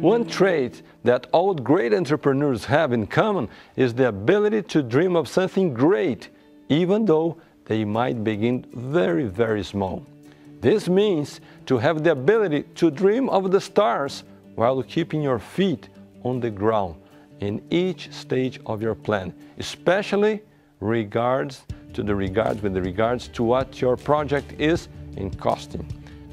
One trait that all great entrepreneurs have in common is the ability to dream of something great, even though they might begin very, very small. This means to have the ability to dream of the stars while keeping your feet on the ground in each stage of your plan, especially regards to the regards with the regards to what your project is in costing,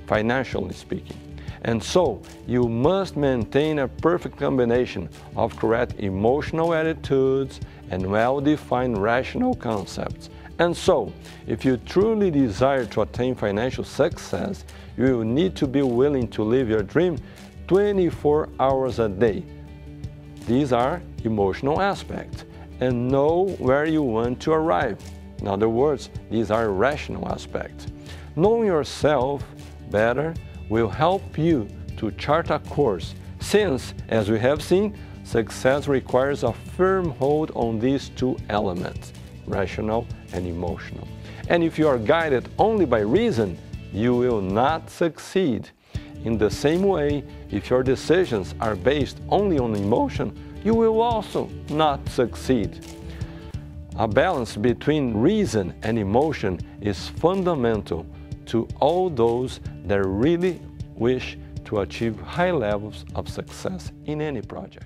financially speaking. And so, you must maintain a perfect combination of correct emotional attitudes and well-defined rational concepts. And so, if you truly desire to attain financial success, you will need to be willing to live your dream 24 hours a day. These are emotional aspects and know where you want to arrive. In other words, these are rational aspects. Knowing yourself better will help you to chart a course, since, as we have seen, success requires a firm hold on these two elements, rational and emotional. And if you are guided only by reason, you will not succeed. In the same way, if your decisions are based only on emotion, you will also not succeed. A balance between reason and emotion is fundamental to all those that really wish to achieve high levels of success in any project.